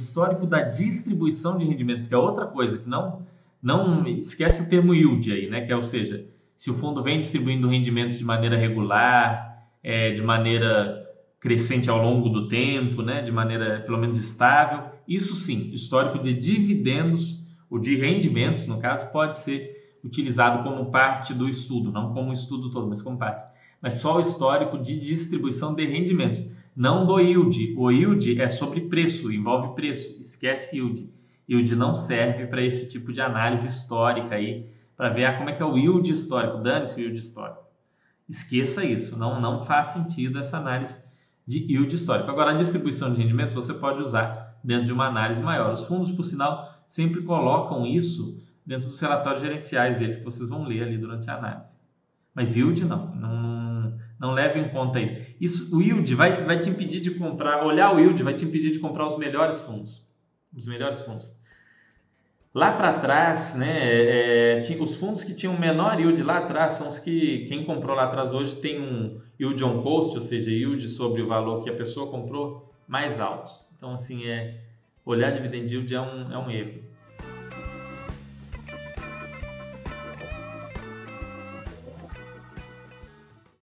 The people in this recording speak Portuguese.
histórico da distribuição de rendimentos, que é outra coisa que não não esquece o termo yield aí, né? Que é, ou seja, se o fundo vem distribuindo rendimentos de maneira regular, é, de maneira crescente ao longo do tempo, né? De maneira pelo menos estável, isso sim, histórico de dividendos, o de rendimentos, no caso, pode ser utilizado como parte do estudo, não como estudo todo, mas como parte. Mas só o histórico de distribuição de rendimentos não do yield. O yield é sobre preço, envolve preço. Esquece yield. Yield não serve para esse tipo de análise histórica aí, para ver ah, como é que é o yield histórico. Dane-se o yield histórico. Esqueça isso. Não, não faz sentido essa análise de yield histórico. Agora, a distribuição de rendimentos você pode usar dentro de uma análise maior. Os fundos, por sinal, sempre colocam isso dentro dos relatórios gerenciais deles, que vocês vão ler ali durante a análise. Mas yield não. Não, não leve em conta isso. isso o yield vai, vai te impedir de comprar, olhar o yield vai te impedir de comprar os melhores fundos. Os melhores fundos. Lá para trás, né, é, é, os fundos que tinham menor yield lá atrás são os que quem comprou lá atrás hoje tem um yield on cost, ou seja, yield sobre o valor que a pessoa comprou mais alto. Então, assim, é olhar dividend yield é um, é um erro.